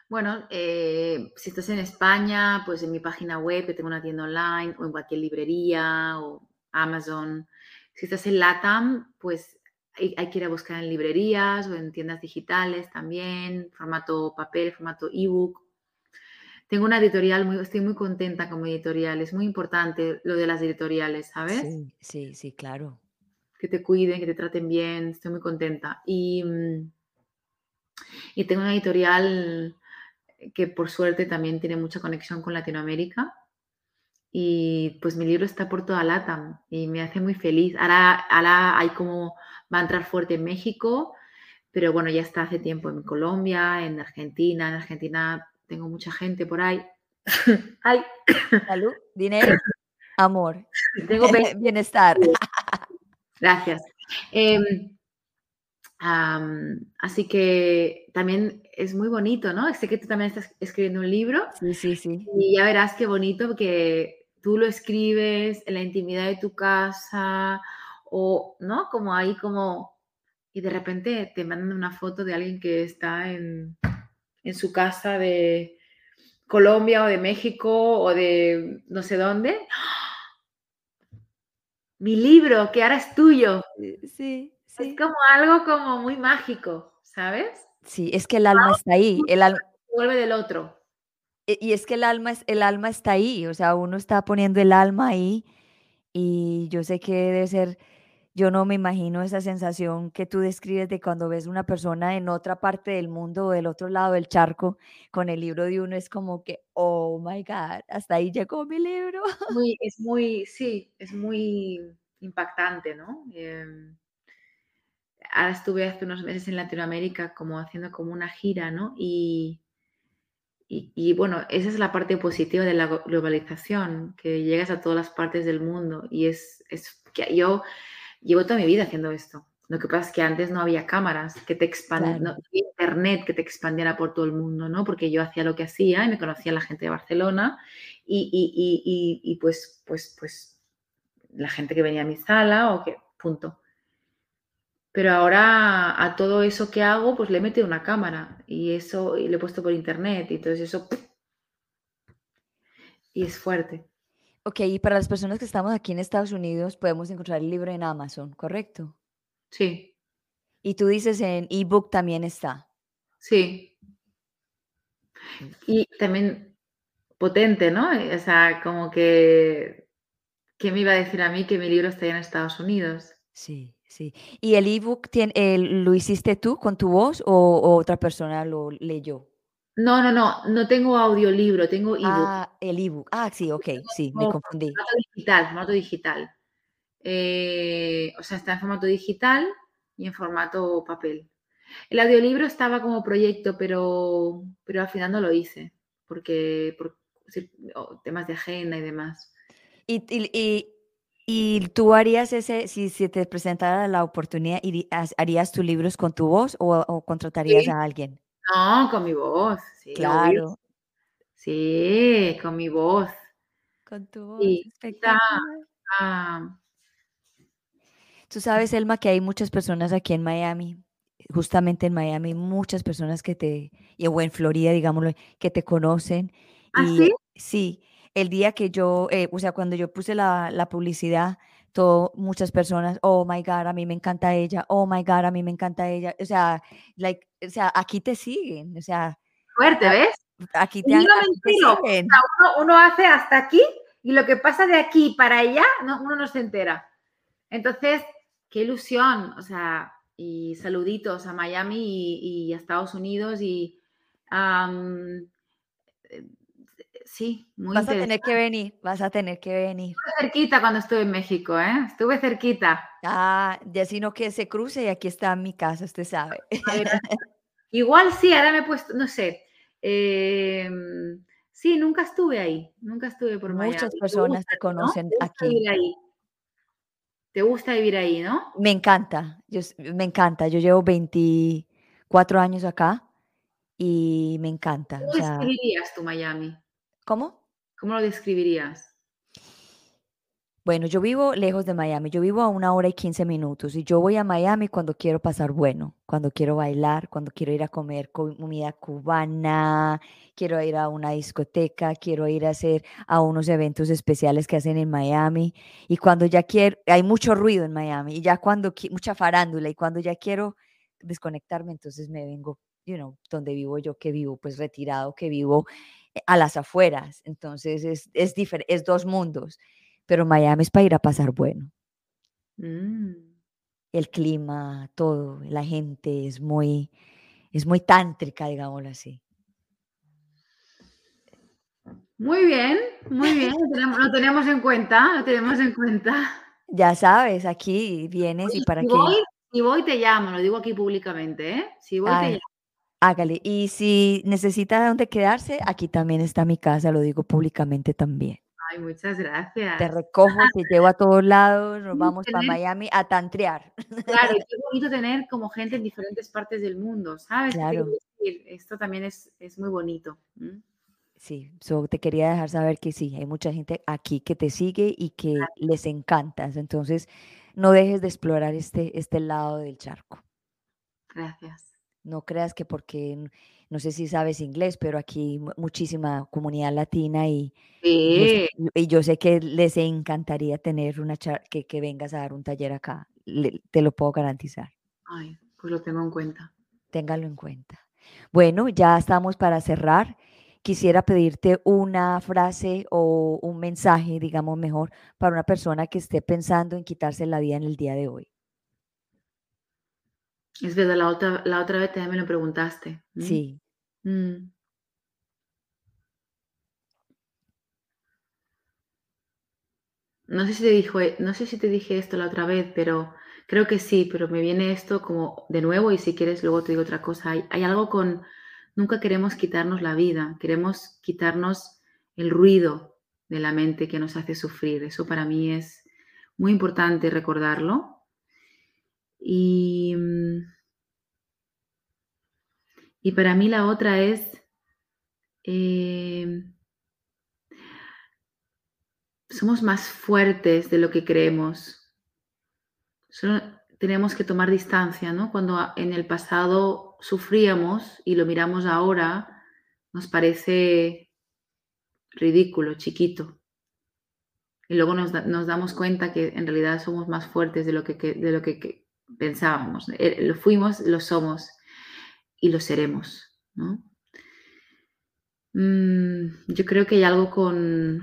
Bueno, eh, si estás en España, pues en mi página web, que tengo una tienda online, o en cualquier librería, o Amazon. Si estás en LATAM, pues hay, que ir a buscar en librerías o en tiendas digitales también, formato papel, formato ebook. Tengo una editorial, muy, estoy muy contenta con mi editorial, es muy importante lo de las editoriales, ¿sabes? Sí, sí, sí, claro. que te cuiden, que te traten bien, estoy muy contenta. Y, mm, y tengo una editorial que por suerte también tiene mucha conexión con Latinoamérica. Y pues mi libro está por toda LATAM y me hace muy feliz. Ahora, ahora hay como, va a entrar fuerte en México, pero bueno, ya está hace tiempo en Colombia, en Argentina. En Argentina tengo mucha gente por ahí. Ay. Salud, dinero, amor, tengo bienestar. Gracias. Em, así que también es muy bonito, ¿no? Sé que tú también estás escribiendo un libro. Sí, sí, sí. Y ya verás qué bonito porque tú lo escribes en la intimidad de tu casa o, ¿no? Como ahí como... Y de repente te mandan una foto de alguien que está en, en su casa de Colombia o de México o de no sé dónde. Mi libro, que ahora es tuyo. Sí, sí. Es como algo como muy mágico, ¿sabes? Sí, es que el alma está ahí. El alma vuelve del otro. E, y es que el alma, es, el alma está ahí, o sea, uno está poniendo el alma ahí y yo sé que debe ser, yo no me imagino esa sensación que tú describes de cuando ves una persona en otra parte del mundo o del otro lado del charco con el libro de uno, es como que, oh my God, hasta ahí llegó mi libro. Es muy, sí, es muy impactante, ¿no? Em, ahora estuve hace unos meses en Latinoamérica como haciendo como una gira, ¿no? Y, y, bueno, esa es la parte positiva de la globalización, que llegas a todas las partes del mundo y es, es que yo llevo toda mi vida haciendo esto. Lo que pasa es que antes no había cámaras que te expandieran, no había internet que te expandiera por todo el mundo, ¿no? Porque yo hacía lo que hacía y me conocía la gente de Barcelona y, y, y, pues, pues, pues la gente que venía a mi sala o que, punto. Pero ahora a todo eso que hago, pues le he metido una cámara y eso y lo he puesto por internet y entonces eso y es fuerte. Ok, y para las personas que estamos aquí en Estados Unidos, podemos encontrar el libro en Amazon, ¿correcto? Sí. Y tú dices en ebook también está. Sí. Y también potente, ¿no? O sea, como que, ¿qué me iba a decir a mí que mi libro está en Estados Unidos? Sí. Sí. ¿Y el ebook lo hiciste tú con tu voz o, otra persona lo leyó? No, no, no, no tengo audiolibro, tengo ebook. Ah, el ebook. Ah, sí, ok, sí, me confundí. Formato digital, formato digital. Eh, o sea, está en formato digital y en formato papel. El audiolibro estaba como proyecto, pero, pero al final no lo hice, porque por temas de agenda y demás. ¿Y, y, ¿Y tú harías ese, si, si te presentara la oportunidad, harías tus libros con tu voz o, contratarías a alguien? No, con mi voz, sí. Claro. Sí, con mi voz. Con tu voz, espectacular. Tú sabes, Elma, que hay muchas personas aquí en Miami, justamente en Miami, muchas personas que te, o en Florida, digámoslo, que te conocen. ¿Ah, sí? Sí, el día que yo, eh, o sea, cuando yo puse la, la publicidad, todo, muchas personas, oh my God, a mí me encanta ella, oh my God, a mí me encanta ella, o sea, like, o sea, aquí te siguen, o sea. Fuerte, ¿ves? Aquí te, aquí siguen. uno, hace hasta aquí y lo que pasa de aquí para allá, no, uno no se entera. Entonces, qué ilusión, o sea, y saluditos a Miami y, a Estados Unidos y sí, muy Vas a tener que venir, vas a tener que venir. Estuve cerquita cuando estuve en México, ¿eh? Estuve cerquita. Ah, ya sino que se cruce y aquí está mi casa, usted sabe. Igual sí, ahora me he puesto, no sé. Em, sí, nunca estuve ahí, nunca estuve por Muchas personas te, conocen aquí. ahí? ¿Te gusta vivir ahí, no? Me encanta, yo, me encanta. Yo llevo 24 años acá y me encanta. ¿Cómo describirías tu Miami? ¿Cómo? ¿Cómo lo describirías? Bueno, yo vivo lejos de Miami, yo vivo a una hora y 15 minutos y yo voy a Miami cuando quiero pasar bueno, cuando quiero bailar, cuando quiero ir a comer comida cubana, quiero ir a una discoteca, quiero ir a hacer a unos eventos especiales que hacen en Miami y cuando ya quiero, hay mucho ruido en Miami y ya cuando, mucha farándula y cuando ya quiero desconectarme, entonces me vengo, you know, donde vivo yo, que vivo pues retirado, que vivo a las afueras. Entonces es, es, es dos mundos. Pero Miami es para ir a pasar bueno. Mm. el clima, todo, la gente es muy, es muy tántrica, digámoslo así. Muy bien, muy bien, lo tenemos, en cuenta, lo tenemos en cuenta. Ya sabes, aquí vienes y para si que... Voy, si voy te llamo, lo digo aquí públicamente, ¿eh? Si voy te llamo. Hágale. Y si necesita dónde quedarse, aquí también está mi casa, lo digo públicamente también. Ay, muchas gracias. Te recojo, te llevo a todos lados, nos vamos para Miami a tantrear. Claro, es bonito tener como gente en diferentes partes del mundo, ¿sabes? Claro. Esto también es, es muy bonito. Sí, so te quería dejar saber que sí, hay mucha gente aquí que te sigue y que les encantas. Entonces, no dejes de explorar este, este lado del charco. Gracias. No creas que porque, no sé si sabes inglés, pero aquí muchísima comunidad latina y, y, yo, sé que les encantaría tener una que, que vengas a dar un taller acá. te lo puedo garantizar. Ay, pues lo tengo en cuenta. Téngalo en cuenta. Bueno, ya estamos para cerrar quisiera pedirte una frase o un mensaje, digamos mejor, para una persona que esté pensando en quitarse la vida en el día de hoy. Es verdad, la otra, la otra vez también me lo preguntaste. Sí. Mm. No sé si te dijo, no sé si te dije esto la otra vez, pero creo que sí, pero me viene esto como de nuevo y si quieres luego te digo otra cosa. hay algo con Nunca queremos quitarnos la vida, queremos quitarnos el ruido de la mente que nos hace sufrir. Eso para mí es muy importante recordarlo. Y, y para mí la otra es eh, somos más fuertes de lo que creemos. Tenemos que tomar distancia, ¿no? Cuando en el pasado sufríamos y lo miramos ahora, nos parece ridículo, chiquito. Y luego nos, damos cuenta que en realidad somos más fuertes de lo que, de lo que, pensábamos. Eh, lo fuimos, lo somos y lo seremos. Mm, yo creo que hay algo con,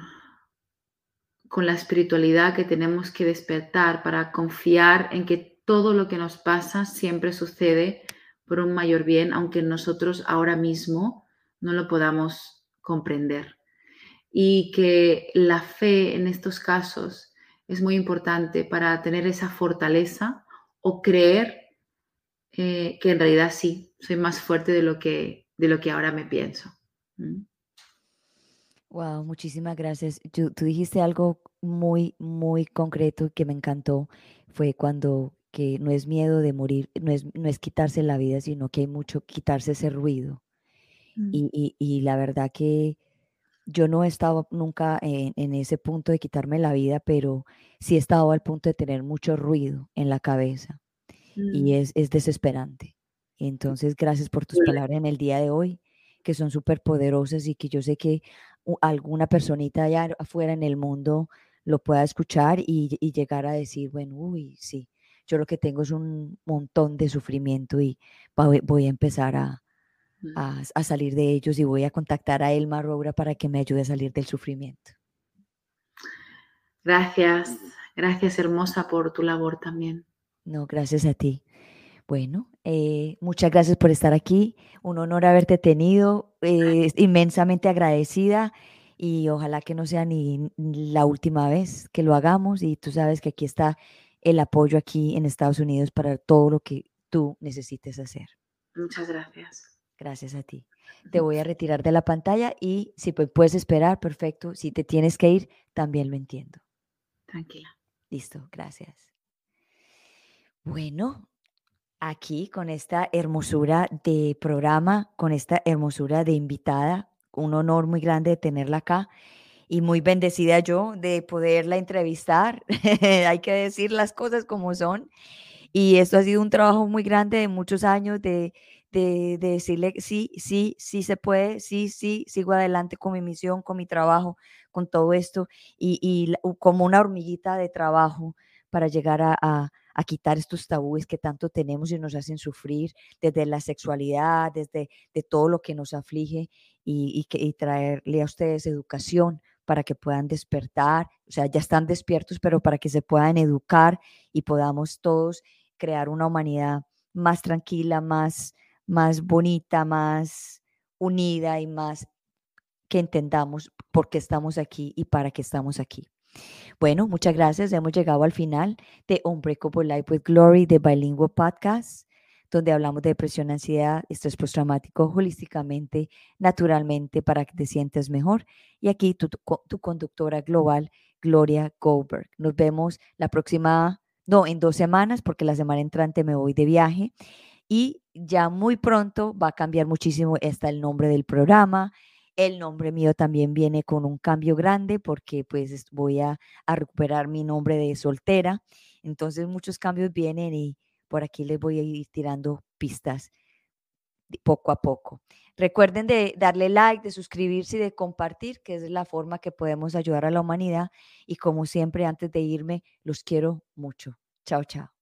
con la espiritualidad que tenemos que despertar para confiar en que todo lo que nos pasa siempre sucede por un mayor bien, aunque nosotros ahora mismo no lo podamos comprender. Y que la fe en estos casos es muy importante para tener esa fortaleza o creer eh, que en realidad sí, soy más fuerte de lo que, de lo que ahora me pienso. Wow, muchísimas gracias. tú dijiste algo muy, muy concreto que me encantó. Fue cuando que no es miedo de morir, no es, no es quitarse la vida, sino que hay mucho quitarse ese ruido. Mm. Y, la verdad que yo no he estado nunca en, ese punto de quitarme la vida, pero sí he estado al punto de tener mucho ruido en la cabeza. Y mm. es, es desesperante. Entonces, gracias por tus palabras en el día de hoy, que son súper poderosas y que yo sé que alguna personita allá afuera en el mundo lo pueda escuchar y, y llegar a decir, bueno, uy, sí, yo lo que tengo es un montón de sufrimiento y voy a empezar a, mm. a, salir de ellos y voy a contactar a Elma Roura para que me ayude a salir del sufrimiento. Gracias, gracias hermosa por tu labor también. No, gracias a ti. Bueno, eh, muchas gracias por estar aquí. Un honor haberte tenido. Eh, inmensamente agradecida y ojalá que no sea ni la última vez que lo hagamos. Y tú sabes que aquí está el apoyo aquí en Estados Unidos para todo lo que tú necesites hacer. Muchas gracias. Gracias a ti. Te voy a retirar de la pantalla y si puedes esperar, perfecto. Si te tienes que ir, también lo entiendo. Tranquila. Listo, gracias. Bueno, aquí con esta hermosura de programa, con esta hermosura de invitada, un honor muy grande de tenerla acá y muy bendecida yo de poderla entrevistar. Hay que decir las cosas como son. Y esto ha sido un trabajo muy grande de muchos años de, de, decirle sí, sí, sí se puede, sí, sí, sigo adelante con mi misión, con mi trabajo, con todo esto y, como una hormiguita de trabajo para llegar a, quitar estos tabúes que tanto tenemos y nos hacen sufrir desde la sexualidad, desde de todo lo que nos aflige y, que, y traerle a ustedes educación para que puedan despertar, o sea, ya están despiertos, pero para que se puedan educar y podamos todos crear una humanidad más tranquila, más, más bonita, más unida y más que entendamos por qué estamos aquí y para qué estamos aquí. Bueno, muchas gracias. Hemos llegado al final de Unbreakable Life with Glory de Bilingual Podcast, donde hablamos de depresión, ansiedad, estrés postraumático holísticamente, naturalmente, para que te sientas mejor. Y aquí tu, tu conductora global, Gloria Goldberg. Nos vemos la próxima, no, en dos semanas, porque la semana entrante me voy de viaje. Y ya muy pronto va a cambiar muchísimo está el nombre del programa el nombre mío también viene con un cambio grande porque pues voy a, recuperar mi nombre de soltera. Entonces muchos cambios vienen y por aquí les voy a ir tirando pistas poco a poco. Recuerden de darle like, de suscribirse y de compartir, que es la forma que podemos ayudar a la humanidad. Y como siempre, antes de irme, los quiero mucho. Chao, chao.